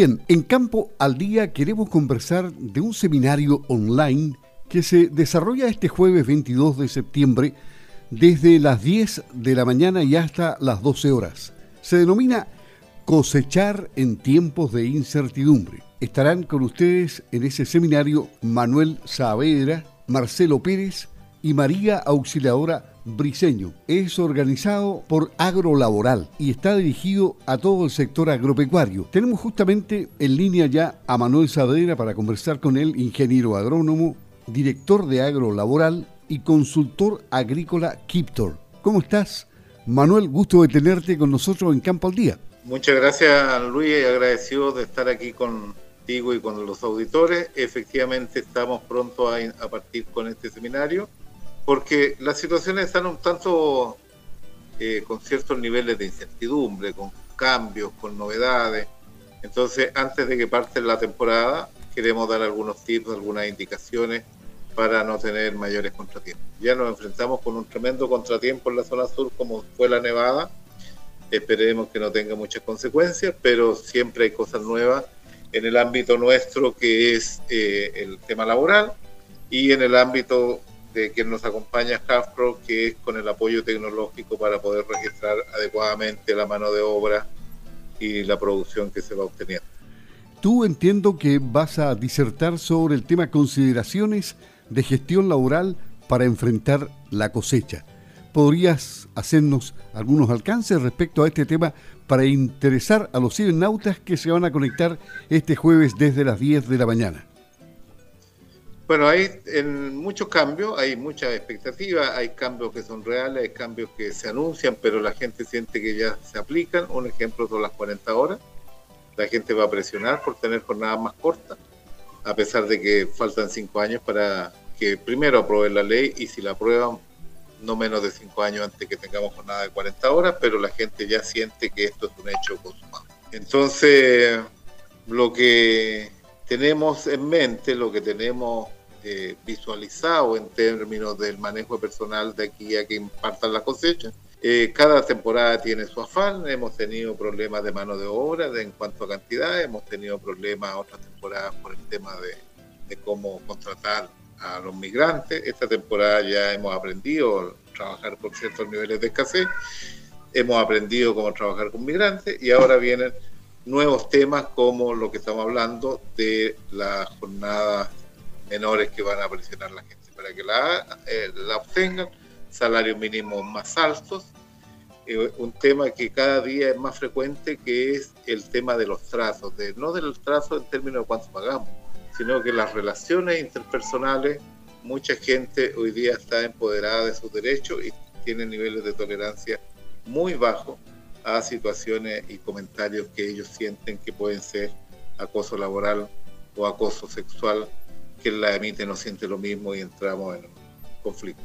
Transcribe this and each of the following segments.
Bien, en Campo al Día queremos conversar de un seminario online que se desarrolla este jueves 22 de septiembre desde las 10 de la mañana y hasta las 12 horas. Se denomina Cosechar en tiempos de incertidumbre. Estarán con ustedes en ese seminario Manuel Saavedra, Marcelo Pérez y María Auxiliadora Briseño. Es organizado por Agrolaboral y está dirigido a todo el sector agropecuario. Tenemos justamente en línea ya a Manuel Saavedra para conversar con él, ingeniero agrónomo, director de Agrolaboral y consultor agrícola Kiptor. ¿Cómo estás? Manuel, gusto de tenerte con nosotros en Campo al Día. Muchas gracias, Luis, agradecido de estar aquí contigo y con los auditores. Efectivamente, estamos pronto a, a partir con este seminario, porque las situaciones están un tanto eh, con ciertos niveles de incertidumbre, con cambios, con novedades. Entonces, antes de que parte la temporada, queremos dar algunos tips, algunas indicaciones para no tener mayores contratiempos. Ya nos enfrentamos con un tremendo contratiempo en la zona sur como fue la nevada. Esperemos que no tenga muchas consecuencias, pero siempre hay cosas nuevas en el ámbito nuestro que es eh, el tema laboral y en el ámbito de quien nos acompaña Halfpro, que es con el apoyo tecnológico para poder registrar adecuadamente la mano de obra y la producción que se va obteniendo. Tú entiendo que vas a disertar sobre el tema consideraciones de gestión laboral para enfrentar la cosecha. ¿Podrías hacernos algunos alcances respecto a este tema para interesar a los cibernautas que se van a conectar este jueves desde las 10 de la mañana? Bueno, hay en muchos cambios, hay muchas expectativas, hay cambios que son reales, hay cambios que se anuncian, pero la gente siente que ya se aplican. Un ejemplo son las 40 horas. La gente va a presionar por tener jornadas más cortas, a pesar de que faltan cinco años para que primero aprueben la ley y si la aprueban no menos de cinco años antes que tengamos jornada de 40 horas, pero la gente ya siente que esto es un hecho consumado. Entonces, lo que tenemos en mente, lo que tenemos eh, visualizado en términos del manejo personal de aquí a que impartan la cosecha, eh, cada temporada tiene su afán, hemos tenido problemas de mano de obra de, en cuanto a cantidad, hemos tenido problemas otras temporadas por el tema de, de cómo contratar a los migrantes. Esta temporada ya hemos aprendido a trabajar con ciertos niveles de escasez, hemos aprendido cómo trabajar con migrantes y ahora vienen nuevos temas como lo que estamos hablando de las jornadas menores que van a presionar la gente para que la, eh, la obtengan, salarios mínimos más altos, eh, un tema que cada día es más frecuente que es el tema de los trazos, de, no del trazo en términos de cuánto pagamos, sino que las relaciones interpersonales, mucha gente hoy día está empoderada de sus derechos y tiene niveles de tolerancia muy bajos a situaciones y comentarios que ellos sienten que pueden ser acoso laboral o acoso sexual, que la emite no siente lo mismo y entramos en conflicto.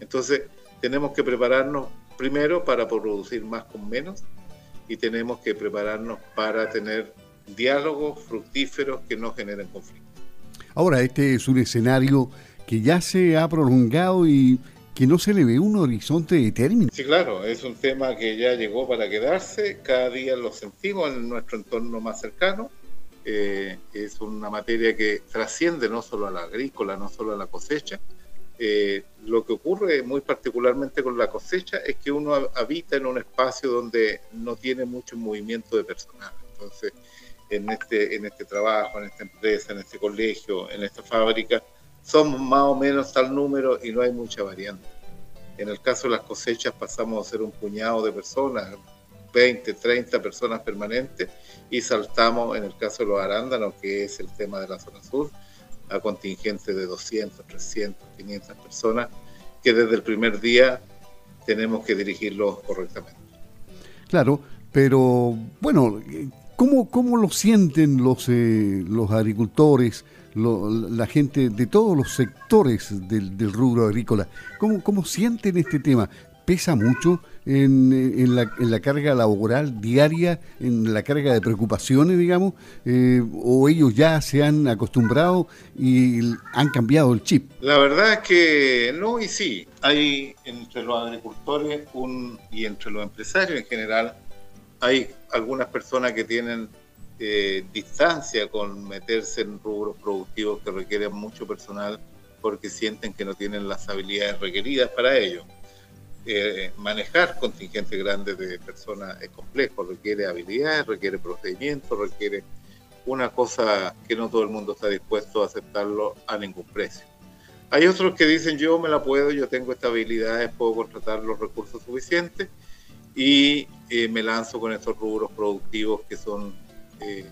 Entonces, tenemos que prepararnos primero para producir más con menos y tenemos que prepararnos para tener diálogos fructíferos que no generen conflicto. Ahora, este es un escenario que ya se ha prolongado y que no se le ve un horizonte de término. Sí, claro, es un tema que ya llegó para quedarse, cada día lo sentimos en nuestro entorno más cercano, eh, es una materia que trasciende no solo a la agrícola, no solo a la cosecha. Eh, lo que ocurre muy particularmente con la cosecha es que uno habita en un espacio donde no tiene mucho movimiento de personal. Entonces, en este, en este trabajo, en esta empresa, en este colegio, en esta fábrica, somos más o menos tal número y no hay mucha variante. En el caso de las cosechas pasamos a ser un puñado de personas, 20, 30 personas permanentes y saltamos en el caso de los arándanos, que es el tema de la zona sur, a contingentes de 200, 300, 500 personas que desde el primer día tenemos que dirigirlos correctamente. Claro, pero bueno, ¿Cómo, cómo lo sienten los, eh, los agricultores, la gente de todos los sectores del, del rubro agrícola? ¿Cómo, ¿Cómo, sienten este tema? ¿Pesa mucho en, la, carga laboral diaria, en la carga de preocupaciones, digamos? Eh, ¿O ellos ya se han acostumbrado y han cambiado el chip? La verdad es que no y sí. Hay entre los agricultores un, y entre los empresarios en general hay algunas personas que tienen eh, distancia con meterse en rubros productivos que requieren mucho personal porque sienten que no tienen las habilidades requeridas para ello. Eh, manejar contingentes grandes de personas es complejo, requiere habilidades, requiere procedimientos, requiere una cosa que no todo el mundo está dispuesto a aceptarlo a ningún precio. Hay otros que dicen yo me la puedo, yo tengo esta habilidades, puedo contratar los recursos suficientes y eh, me lanzo con estos rubros productivos que son eh,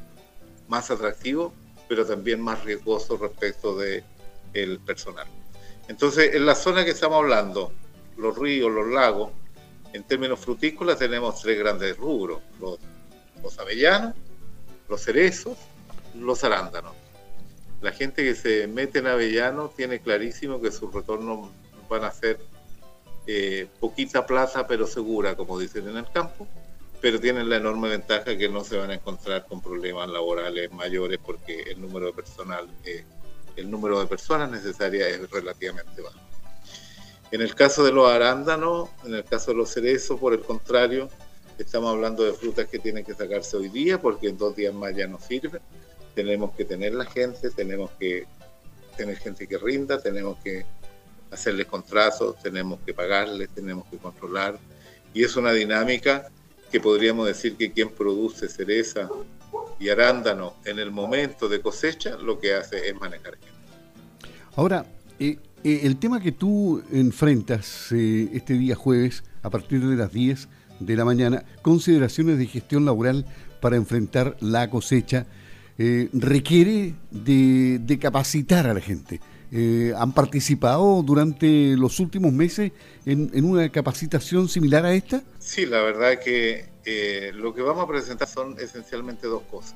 más atractivos, pero también más riesgosos respecto del el personal. Entonces, en la zona que estamos hablando, los ríos, los lagos, en términos frutícolas tenemos tres grandes rubros, los, avellanos, los cerezos, los arándanos. La gente que se mete en avellano tiene clarísimo que sus retornos van a ser eh, poquita plata pero segura, como dicen en el campo, pero tienen la enorme ventaja que no se van a encontrar con problemas laborales mayores porque el número de personal, eh, el número de personas necesarias es relativamente bajo. En el caso de los arándanos, en el caso de los cerezos, por el contrario, Estamos hablando de frutas que tienen que sacarse hoy día porque en dos días más ya no sirve. Tenemos que tener la gente, tenemos que tener gente que rinda, tenemos que hacerles contratos, tenemos que pagarles, tenemos que controlar. Y es una dinámica que podríamos decir que quien produce cereza y arándano en el momento de cosecha lo que hace es manejar gente. Ahora, eh, eh, el tema que tú enfrentas eh, este día jueves a partir de las 10 de la mañana, consideraciones de gestión laboral para enfrentar la cosecha, eh, requiere de, capacitar a la gente. ¿Han participado durante los últimos meses en, una capacitación similar a esta? Sí, la verdad que lo que vamos a presentar son esencialmente dos cosas.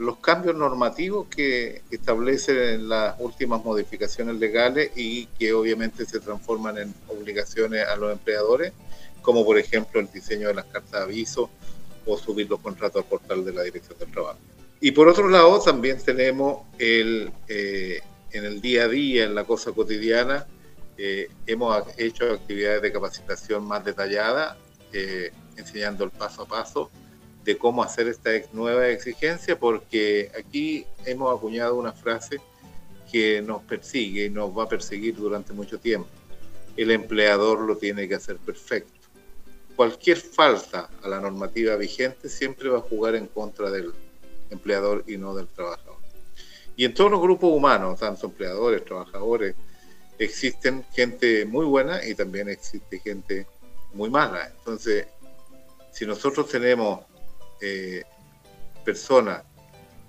Los cambios normativos que establecen las últimas modificaciones legales y que obviamente se transforman en obligaciones a los empleadores como por ejemplo el diseño de las cartas de aviso o subir los contratos al portal de la Dirección del Trabajo. Y por otro lado, también tenemos el, eh, en el día a día, en la cosa cotidiana, eh, hemos hecho actividades de capacitación más detalladas, eh, enseñando el paso a paso de cómo hacer esta nueva exigencia, porque aquí hemos acuñado una frase que nos persigue y nos va a perseguir durante mucho tiempo. El empleador lo tiene que hacer perfecto cualquier falta a la normativa vigente siempre va a jugar en contra del empleador y no del trabajador. Y en todos los grupos humanos, tanto empleadores, trabajadores, existen gente muy buena y también existe gente muy mala. Entonces, si nosotros tenemos eh, personas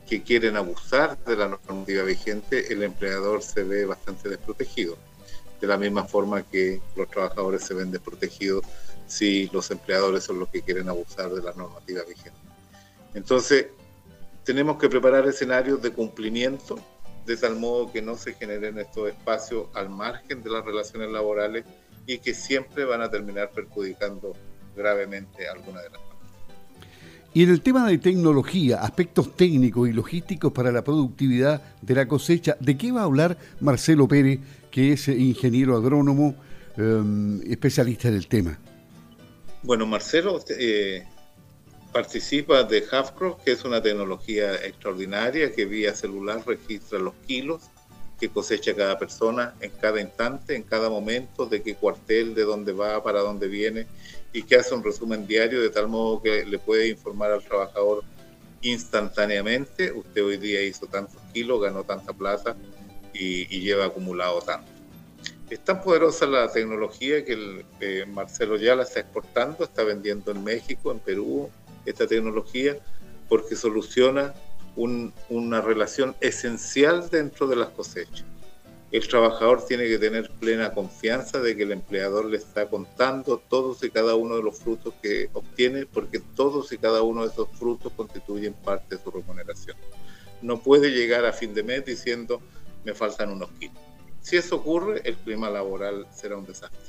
que quieren abusar de la normativa vigente, el empleador se ve bastante desprotegido, de la misma forma que los trabajadores se ven desprotegidos si los empleadores son los que quieren abusar de la normativa vigente. Entonces, tenemos que preparar escenarios de cumplimiento de tal modo que no se generen estos espacios al margen de las relaciones laborales y que siempre van a terminar perjudicando gravemente a alguna de las. Y en el tema de tecnología, aspectos técnicos y logísticos para la productividad de la cosecha, ¿de qué va a hablar Marcelo Pérez, que es ingeniero agrónomo, em, especialista en el tema? Bueno, Marcelo eh, participa de Halfcroft, que es una tecnología extraordinaria que vía celular registra los kilos que cosecha cada persona en cada instante, en cada momento, de qué cuartel, de dónde va, para dónde viene, y que hace un resumen diario de tal modo que le puede informar al trabajador instantáneamente, usted hoy día hizo tantos kilos, ganó tanta plata y, y lleva acumulado tanto. Es tan poderosa la tecnología que el, Marcelo ya la está exportando, está vendiendo en México, en Perú, esta tecnología, porque soluciona una relación esencial dentro de las cosechas. El trabajador tiene que tener plena confianza de que el empleador le está contando todos y cada uno de los frutos que obtiene, porque todos y cada uno de esos frutos constituyen parte de su remuneración. No puede llegar a fin de mes diciendo, me faltan unos kilos si eso ocurre, el clima laboral será un desastre.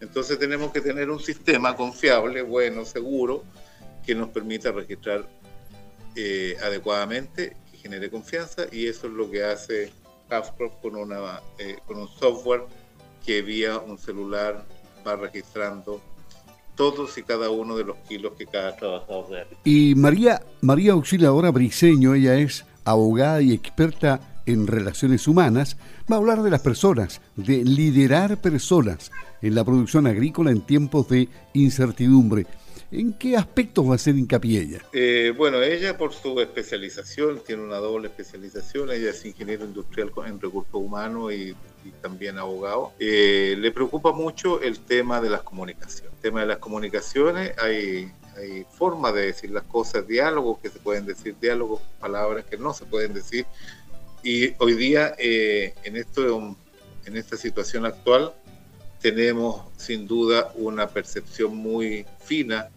Entonces tenemos que tener un sistema confiable, bueno, seguro, que nos permita registrar eh, adecuadamente, que genere confianza, y eso es lo que hace Halfcroft con, una, eh, con un software que vía un celular va registrando todos y cada uno de los kilos que cada trabajador. Y María, María Auxiliadora Briceño, ella es abogada y experta en relaciones humanas, va a hablar de las personas, de liderar personas en la producción agrícola en tiempos de incertidumbre. ¿En qué aspectos va a ser hincapié ella? Eh, bueno, ella por su especialización, tiene una doble especialización, ella es ingeniero industrial en recursos humanos y, también abogado. Eh, le preocupa mucho el tema de las comunicaciones. El tema de las comunicaciones, hay, hay formas de decir las cosas, diálogos que se pueden decir, diálogos, palabras que no se pueden decir. Y hoy día, eh, en, esto, en esta situación actual, tenemos sin duda una percepción muy fina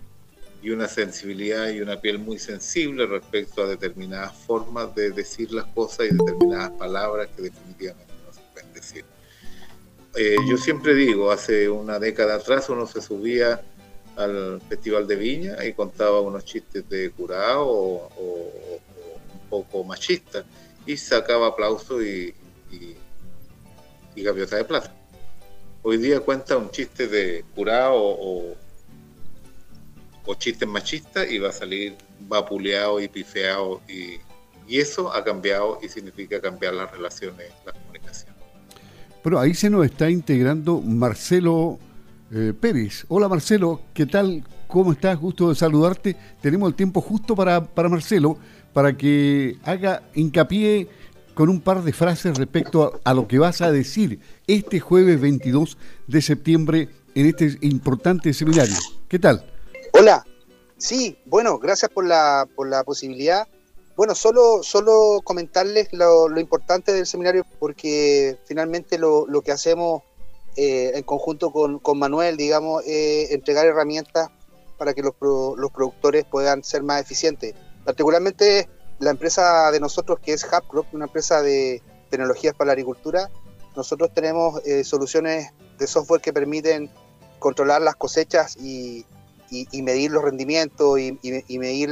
y una sensibilidad y una piel muy sensible respecto a determinadas formas de decir las cosas y determinadas palabras que definitivamente no se pueden decir. Eh, yo siempre digo, hace una década atrás uno se subía al Festival de Viña y contaba unos chistes de curado o, un poco machista y sacaba aplauso y, y, y gaviota de plata. Hoy día cuenta un chiste de curado o, o chistes machistas y va a salir vapuleado y pifeado y, eso ha cambiado y significa cambiar las relaciones, la comunicación. Pero ahí se nos está integrando Marcelo eh, Pérez. Hola Marcelo, ¿qué tal? ¿Cómo estás? Gusto de saludarte. Tenemos el tiempo justo para, para Marcelo para que haga hincapié con un par de frases respecto a, a, lo que vas a decir este jueves 22 de septiembre en este importante seminario. ¿Qué tal? Hola, sí, bueno, gracias por la, por la posibilidad. Bueno, solo, solo comentarles lo, importante del seminario porque finalmente lo, lo que hacemos eh, en conjunto con, con, Manuel, digamos, es entregar herramientas para que los, los productores puedan ser más eficientes. Particularmente la empresa de nosotros que es Hubcrop, una empresa de tecnologías para la agricultura, nosotros tenemos eh, soluciones de software que permiten controlar las cosechas y, y, medir los rendimientos y, medir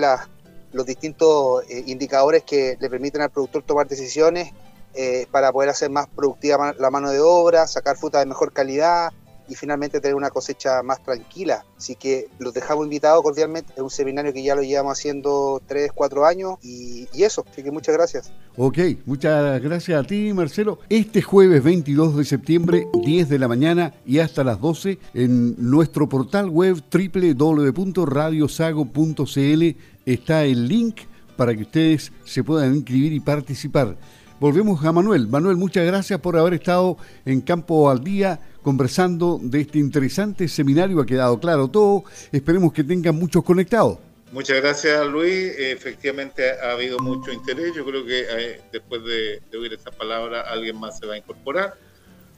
los distintos eh, indicadores que le permiten al productor tomar decisiones eh, para poder hacer más productiva la mano de obra, sacar fruta de mejor calidad y finalmente tener una cosecha más tranquila. Así que los dejamos invitados cordialmente. Es un seminario que ya lo llevamos haciendo 3, 4 años y, eso. Así que muchas gracias. Ok, muchas gracias a ti, Marcelo. Este jueves 22 de septiembre, 10 de la mañana y hasta las 12, en nuestro portal web www.radiosago.cl está el link para que ustedes se puedan inscribir y participar. Volvemos a Manuel. Manuel, muchas gracias por haber estado en Campo al Día conversando de este interesante seminario. Ha quedado claro todo. Esperemos que tengan muchos conectados. Muchas gracias, Luis. Efectivamente ha habido mucho interés. Yo creo que eh, después de, oír esta palabra alguien más se va a incorporar.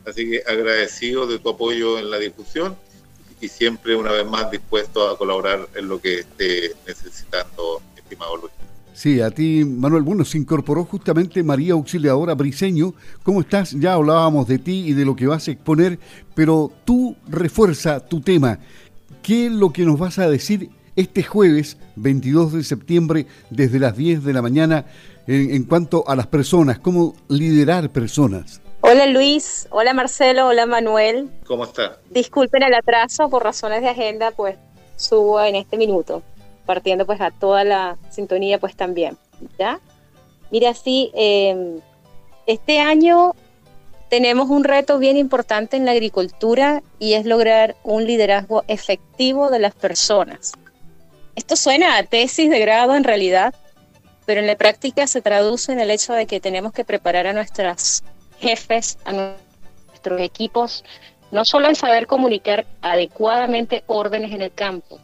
Así que agradecido de tu apoyo en la discusión y siempre una vez más dispuesto a colaborar en lo que esté necesitando, estimado Luis. Sí, a ti, Manuel. Bueno, se incorporó justamente María Auxiliadora Briseño. ¿Cómo estás? Ya hablábamos de ti y de lo que vas a exponer, pero tú refuerza tu tema. ¿Qué es lo que nos vas a decir este jueves 22 de septiembre desde las 10 de la mañana en, en cuanto a las personas? ¿Cómo liderar personas? Hola Luis, hola Marcelo, hola Manuel. ¿Cómo está? Disculpen el atraso por razones de agenda, pues subo en este minuto partiendo pues a toda la sintonía pues también, ¿ya? Mira, sí, eh, este año tenemos un reto bien importante en la agricultura y es lograr un liderazgo efectivo de las personas. Esto suena a tesis de grado en realidad, pero en la práctica se traduce en el hecho de que tenemos que preparar a nuestros jefes, a nuestros equipos, no solo en saber comunicar adecuadamente órdenes en el campo,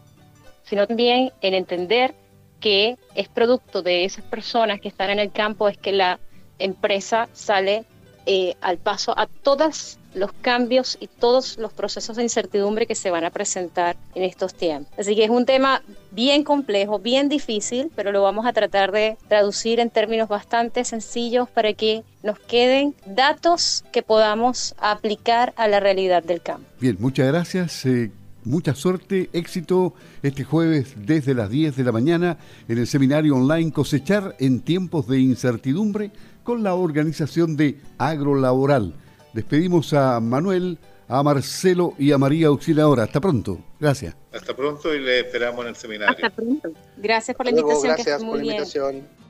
sino también en entender que es producto de esas personas que están en el campo, es que la empresa sale eh, al paso a todos los cambios y todos los procesos de incertidumbre que se van a presentar en estos tiempos. Así que es un tema bien complejo, bien difícil, pero lo vamos a tratar de traducir en términos bastante sencillos para que nos queden datos que podamos aplicar a la realidad del campo. Bien, muchas gracias. Eh, mucha suerte, éxito este jueves desde las 10 de la mañana en el seminario online Cosechar en tiempos de incertidumbre con la organización de Agrolaboral. Despedimos a Manuel a Marcelo y a María Auxiliadora. Hasta pronto. Gracias. Hasta pronto y le esperamos en el seminario. Hasta pronto. Gracias por la invitación. Gracias por la invitación.